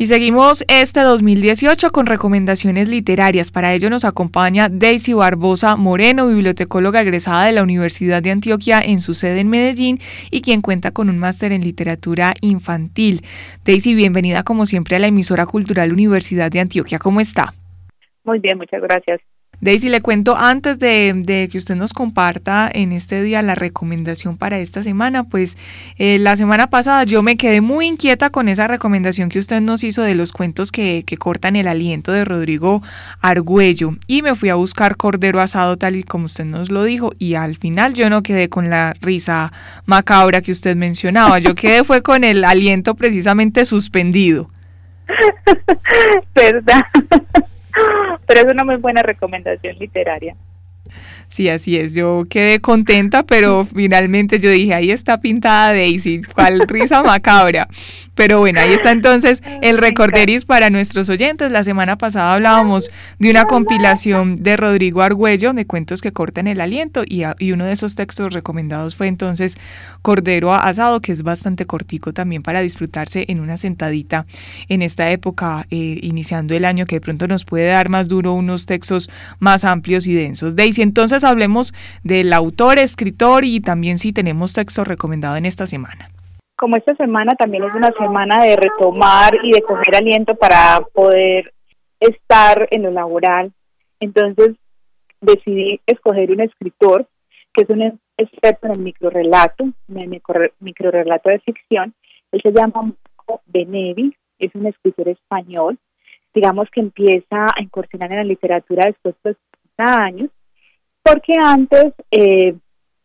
Y seguimos este 2018 con recomendaciones literarias. Para ello nos acompaña Daisy Barbosa Moreno, bibliotecóloga egresada de la Universidad de Antioquia en su sede en Medellín y quien cuenta con un máster en literatura infantil. Daisy, bienvenida como siempre a la emisora cultural Universidad de Antioquia. ¿Cómo está? Muy bien, muchas gracias. Daisy, le cuento antes de, que usted nos comparta en este día la recomendación para esta semana, pues eh, la semana pasada yo me quedé muy inquieta con esa recomendación que usted nos hizo de los cuentos que, que cortan el aliento de Rodrigo Argüello y me fui a buscar Cordero Asado tal y como usted nos lo dijo y al final yo no quedé con la risa macabra que usted mencionaba, yo quedé fue con el aliento precisamente suspendido. ¿Verdad? Pero es una muy buena recomendación literaria. Sí, así es. Yo quedé contenta, pero finalmente yo dije, ahí está pintada Daisy, cuál risa macabra. Pero bueno, ahí está entonces el recorderis para nuestros oyentes. La semana pasada hablábamos de una compilación de Rodrigo Argüello de cuentos que cortan el aliento y, uno de esos textos recomendados fue entonces Cordero Asado, que es bastante cortico también para disfrutarse en una sentadita en esta época, eh, iniciando el año, que de pronto nos puede dar más duro unos textos más amplios y densos. Daisy, entonces hablemos del autor, escritor y también si tenemos texto recomendado en esta semana como esta semana también es una semana de retomar y de coger aliento para poder estar en lo laboral, entonces decidí escoger un escritor que es un experto en el microrelato, en el microrelato de ficción. Él se llama Marco Benevi, es un escritor español, digamos que empieza a incursionar en la literatura después de 30 años, porque antes, eh,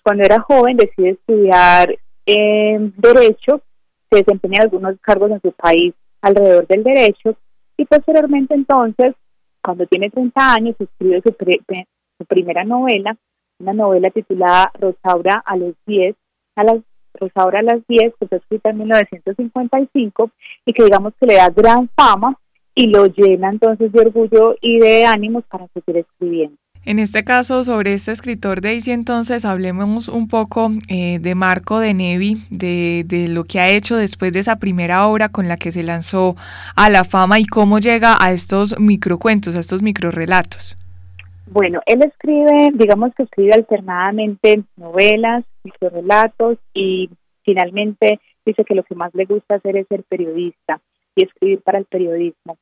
cuando era joven, decide estudiar en Derecho, se desempeña algunos cargos en su país alrededor del derecho y posteriormente entonces, cuando tiene 30 años, escribe su, su primera novela, una novela titulada Rosaura a los 10, a las Rosaura a las 10, que fue escrita en 1955 y que digamos que le da gran fama y lo llena entonces de orgullo y de ánimos para seguir escribiendo. En este caso, sobre este escritor Daisy, entonces hablemos un poco eh, de Marco de Nevi, de, de, lo que ha hecho después de esa primera obra con la que se lanzó a la fama y cómo llega a estos microcuentos, a estos microrelatos. Bueno, él escribe, digamos que escribe alternadamente novelas, microrelatos y finalmente dice que lo que más le gusta hacer es ser periodista y escribir para el periodismo.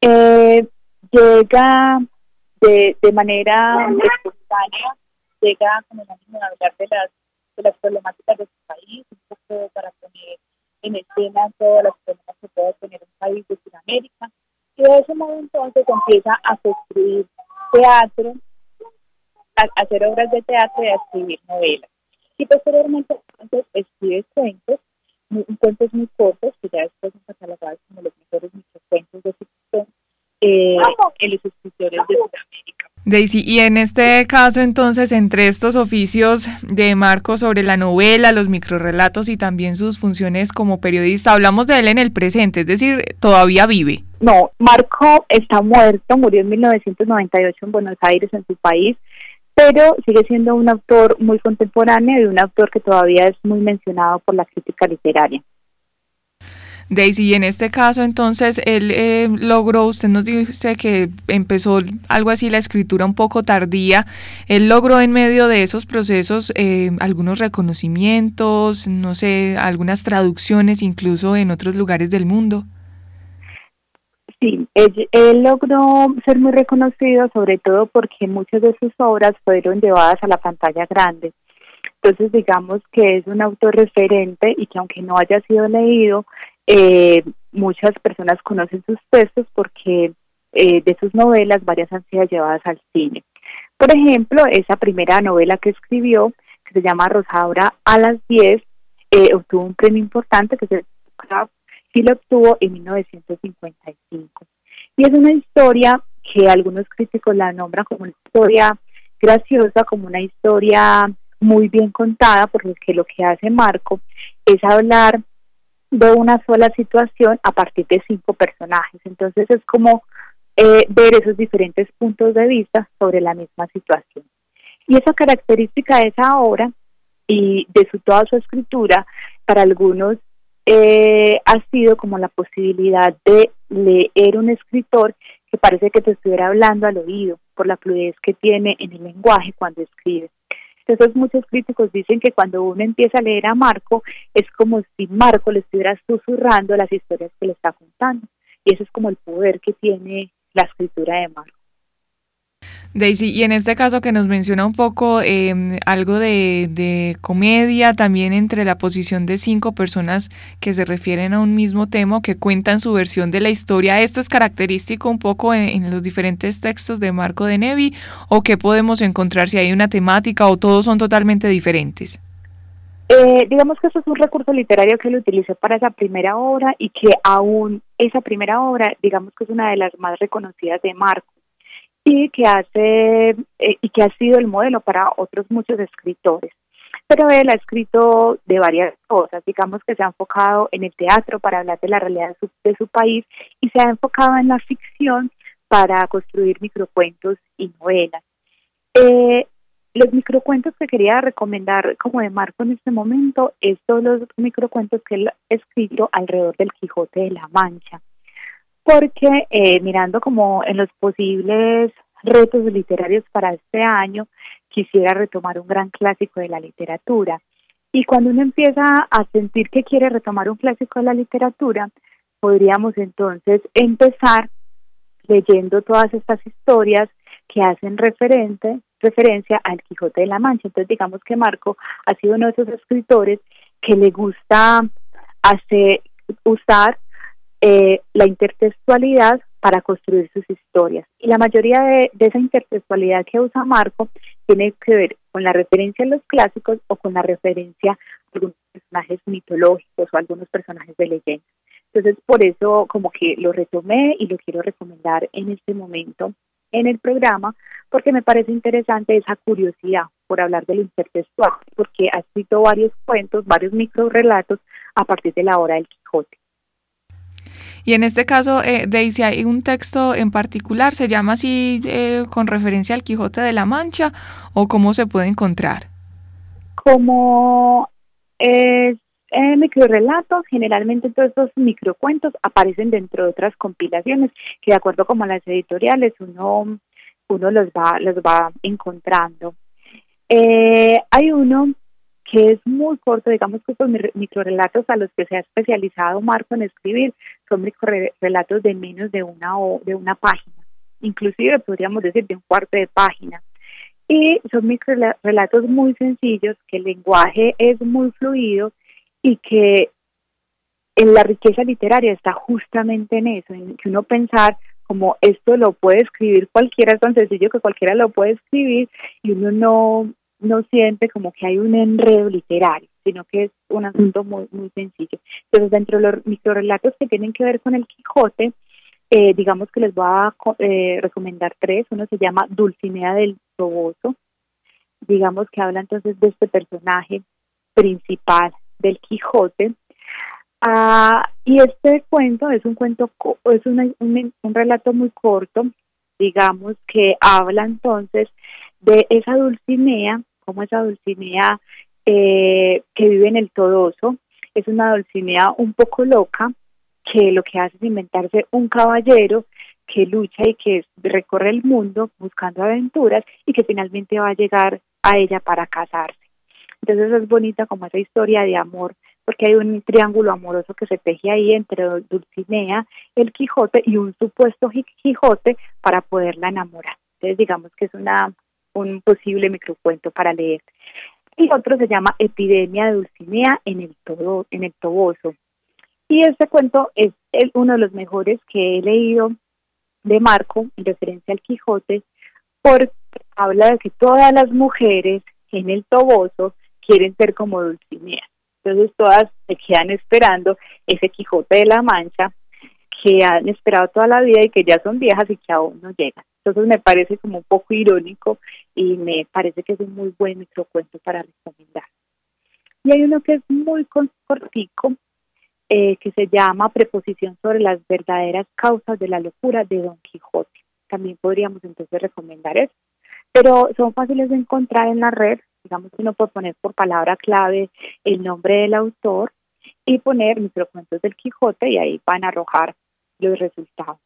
Eh, llega de, de manera espontánea llega con el ánimo de hablar de las, de las problemáticas de su país, un poco para poner en escena todas las problemas que puede tener un país de Sudamérica. Y de ese modo entonces empieza a construir teatro, a, hacer obras de teatro y a escribir novelas. Y posteriormente entonces escribe cuentos, cuentos muy cortos que ya después son catalogados como los mejores eh, en los escritores de Sudamérica. Daisy, y en este caso entonces, entre estos oficios de Marco sobre la novela, los microrelatos y también sus funciones como periodista, hablamos de él en el presente, es decir, todavía vive. No, Marco está muerto, murió en 1998 en Buenos Aires, en su país, pero sigue siendo un autor muy contemporáneo y un autor que todavía es muy mencionado por la crítica literaria. Daisy, y en este caso entonces él eh, logró, usted nos dice que empezó algo así la escritura un poco tardía, él logró en medio de esos procesos eh, algunos reconocimientos, no sé, algunas traducciones incluso en otros lugares del mundo. Sí, él, logró ser muy reconocido sobre todo porque muchas de sus obras fueron llevadas a la pantalla grande. Entonces digamos que es un autor referente y que aunque no haya sido leído, eh, muchas personas conocen sus textos porque eh, de sus novelas varias han sido llevadas al cine. Por ejemplo, esa primera novela que escribió, que se llama Rosaura a las 10, eh, obtuvo un premio importante que se y lo obtuvo en 1955. Y es una historia que algunos críticos la nombran como una historia graciosa, como una historia muy bien contada, porque lo que hace Marco es hablar de una sola situación a partir de cinco personajes. Entonces es como eh, ver esos diferentes puntos de vista sobre la misma situación. Y esa característica de esa obra y de su, toda su escritura, para algunos eh, ha sido como la posibilidad de leer un escritor que parece que te estuviera hablando al oído por la fluidez que tiene en el lenguaje cuando escribe. Entonces muchos críticos dicen que cuando uno empieza a leer a Marco es como si Marco le estuviera susurrando las historias que le está contando. Y ese es como el poder que tiene la escritura de Marco. Daisy, y en este caso que nos menciona un poco em, algo de, comedia, también entre la posición de cinco personas que se refieren a un mismo tema, que cuentan su versión de la historia, ¿esto es característico un poco en, los diferentes textos de Marco de Nevi o qué podemos encontrar si hay una temática o todos son totalmente diferentes? Eh, digamos que eso es un recurso literario que lo utilicé para esa primera obra y que aún esa primera obra, digamos que es una de las más reconocidas de Marco y que hace eh, y que ha sido el modelo para otros muchos escritores. Pero él ha escrito de varias cosas, digamos que se ha enfocado en el teatro para hablar de la realidad de su, país y se ha enfocado en la ficción para construir microcuentos y novelas. Eh, los microcuentos que quería recomendar como de Marco en este momento es todos los microcuentos que él ha escrito alrededor del Quijote de la Mancha porque eh, mirando como en los posibles retos literarios para este año, quisiera retomar un gran clásico de la literatura. Y cuando uno empieza a sentir que quiere retomar un clásico de la literatura, podríamos entonces empezar leyendo todas estas historias que hacen referente, referencia al Quijote de la Mancha. Entonces digamos que Marco ha sido uno de esos escritores que le gusta hacer, usar eh, la intertextualidad para construir sus historias. Y la mayoría de, esa intertextualidad que usa Marco tiene que ver con la referencia a los clásicos o con la referencia a algunos personajes mitológicos o algunos personajes de leyenda. Entonces, por eso como que lo retomé y lo quiero recomendar en este momento en el programa, porque me parece interesante esa curiosidad por hablar del intertextual, porque ha escrito varios cuentos, varios micro relatos a partir de la obra del Quijote. Y en este caso, eh, Daisy, hay un texto en particular, ¿se llama así eh, con referencia al Quijote de la Mancha o cómo se puede encontrar? Como es eh, microrelatos, generalmente todos estos microcuentos aparecen dentro de otras compilaciones que de acuerdo con las editoriales uno, uno los, va, los va encontrando. Eh, hay uno que es muy corto, digamos que estos microrelatos a los que se ha especializado Marco en escribir son microrelatos de menos de una, o, de una página, inclusive podríamos decir de un cuarto de página. Y son microrelatos muy sencillos, que el lenguaje es muy fluido y que en la riqueza literaria está justamente en eso, en que uno pensar como esto lo puede escribir cualquiera, es tan sencillo que cualquiera lo puede escribir y uno no, no siente como que hay un enredo literario, sino que es un asunto muy, muy sencillo. Entonces, dentro de los microrelatos que tienen que ver con el Quijote, eh, digamos que les voy a eh, recomendar tres. Uno se llama Dulcinea del Toboso, digamos que habla entonces de este personaje principal del Quijote. Ah, y este cuento es un cuento, es un, un relato muy corto, digamos que habla entonces de esa Dulcinea como esa Dulcinea eh, que vive en el Todoso. Es una Dulcinea un poco loca que lo que hace es inventarse un caballero que lucha y que recorre el mundo buscando aventuras y que finalmente va a llegar a ella para casarse. Entonces es bonita como esa historia de amor, porque hay un triángulo amoroso que se teje ahí entre Dulcinea, el Quijote y un supuesto Quijote para poderla enamorar. Entonces digamos que es una un posible microcuento para leer. Y otro se llama Epidemia de Dulcinea en el, todo, en el Toboso. Y este cuento es uno de los mejores que he leído de Marco en referencia al Quijote, porque habla de que todas las mujeres en el Toboso quieren ser como Dulcinea. Entonces todas se quedan esperando ese Quijote de la Mancha que han esperado toda la vida y que ya son viejas y que aún no llegan. Entonces me parece como un poco irónico y me parece que es un muy buen microcuento para recomendar. Y hay uno que es muy cortico, eh, que se llama Preposición sobre las verdaderas causas de la locura de Don Quijote. También podríamos entonces recomendar eso. Pero son fáciles de encontrar en la red, digamos que uno puede poner por palabra clave el nombre del autor y poner microcuentos del Quijote y ahí van a arrojar los resultados.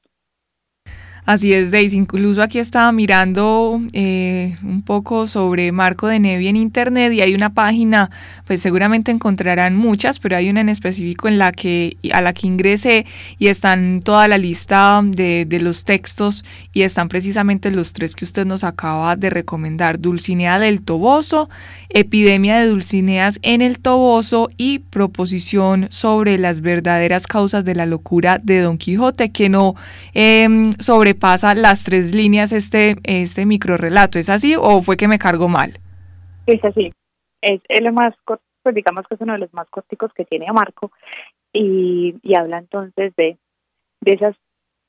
Así es, Daisy. Incluso aquí estaba mirando eh, un poco sobre Marco de Nevi en internet y hay una página, pues seguramente encontrarán muchas, pero hay una en específico en la que a la que ingresé y están toda la lista de, los textos y están precisamente los tres que usted nos acaba de recomendar: Dulcinea del Toboso, Epidemia de Dulcineas en el Toboso y Proposición sobre las verdaderas causas de la locura de Don Quijote, que no eh, sobre pasa las tres líneas este, este micro relato. ¿Es así o fue que me cargo mal? Es así. Es, lo más corto, pues digamos que es uno de los más corticos que tiene Marco y, y habla entonces de, de esas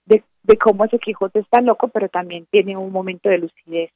de, de cómo ese Quijote está loco, pero también tiene un momento de lucidez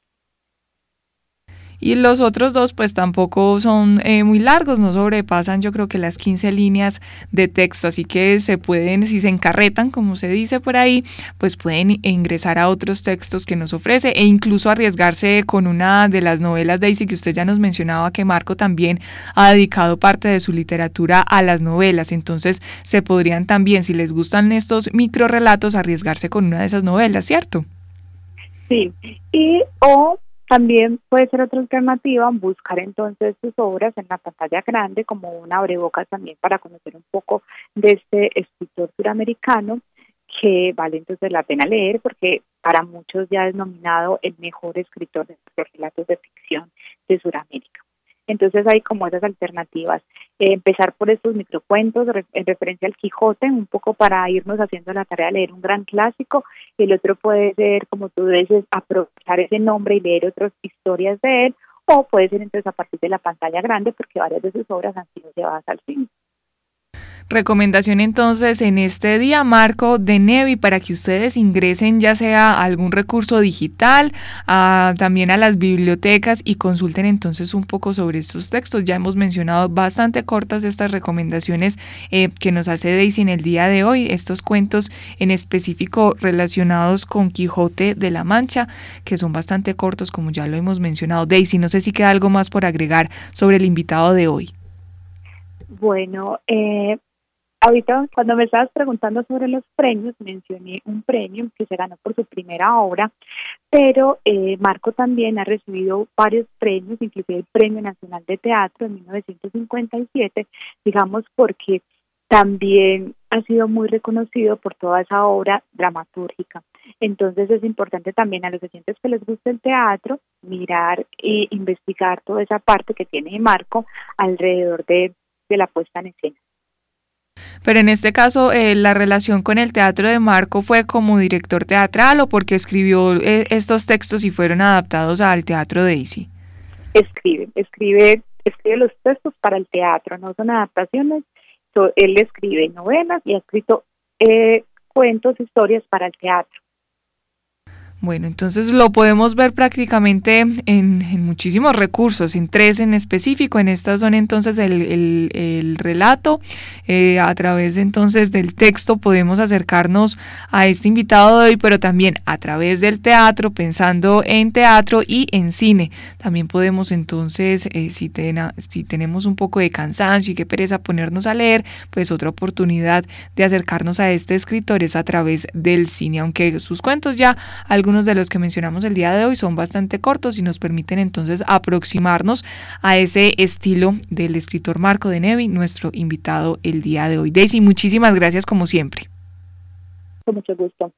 y los otros dos pues tampoco son eh, muy largos, no sobrepasan yo creo que las 15 líneas de texto, así que se pueden, si se encarretan, como se dice por ahí, pues pueden ingresar a otros textos que nos ofrece e incluso arriesgarse con una de las novelas Daisy que usted ya nos mencionaba que Marco también ha dedicado parte de su literatura a las novelas, entonces se podrían también, si les gustan estos micro relatos, arriesgarse con una de esas novelas, ¿cierto? Sí, y o también puede ser otra alternativa buscar entonces sus obras en la pantalla grande como una abrebocas también para conocer un poco de este escritor suramericano que vale entonces la pena leer porque para muchos ya es nominado el mejor escritor de relatos de ficción de Sudamérica. Entonces hay como esas alternativas. Eh, empezar por estos microcuentos en referencia al Quijote, un poco para irnos haciendo la tarea de leer un gran clásico. El otro puede ser, como tú dices, aprovechar ese nombre y leer otras historias de él. O puede ser entonces a partir de la pantalla grande, porque varias de sus obras han sido llevadas al cine. Recomendación entonces en este día, Marco de Nevi, para que ustedes ingresen ya sea a algún recurso digital, también a las bibliotecas y consulten entonces un poco sobre estos textos. Ya hemos mencionado bastante cortas estas recomendaciones eh, que nos hace Daisy en el día de hoy, estos cuentos en específico relacionados con Quijote de la Mancha, que son bastante cortos como ya lo hemos mencionado. Daisy, no sé si queda algo más por agregar sobre el invitado de hoy. Bueno, eh, Ahorita, cuando me estabas preguntando sobre los premios, mencioné un premio que se ganó por su primera obra, pero eh, Marco también ha recibido varios premios, inclusive el Premio Nacional de Teatro en 1957, digamos porque también ha sido muy reconocido por toda esa obra dramatúrgica. Entonces es importante también a los oyentes que les guste el teatro mirar e investigar toda esa parte que tiene Marco alrededor de, de la puesta en escena. Pero en este caso, eh, la relación con el teatro de Marco fue como director teatral o porque escribió eh, estos textos y fueron adaptados al teatro de Daisy. Escribe, escribe, escribe los textos para el teatro, no son adaptaciones. él escribe novelas y ha escrito eh, cuentos, historias para el teatro. Bueno, entonces lo podemos ver prácticamente en, muchísimos recursos, en tres en específico. En estas son entonces el, relato. Eh, a través de, entonces del texto podemos acercarnos a este invitado de hoy, pero también a través del teatro, pensando en teatro y en cine. También podemos entonces, eh, si, si tenemos un poco de cansancio y qué pereza ponernos a leer, pues otra oportunidad de acercarnos a este escritor es a través del cine, aunque sus cuentos ya, algunos algunos de los que mencionamos el día de hoy son bastante cortos y nos permiten entonces aproximarnos a ese estilo del escritor Marco de Nevi, nuestro invitado el día de hoy. Daisy, muchísimas gracias como siempre. Con mucho gusto.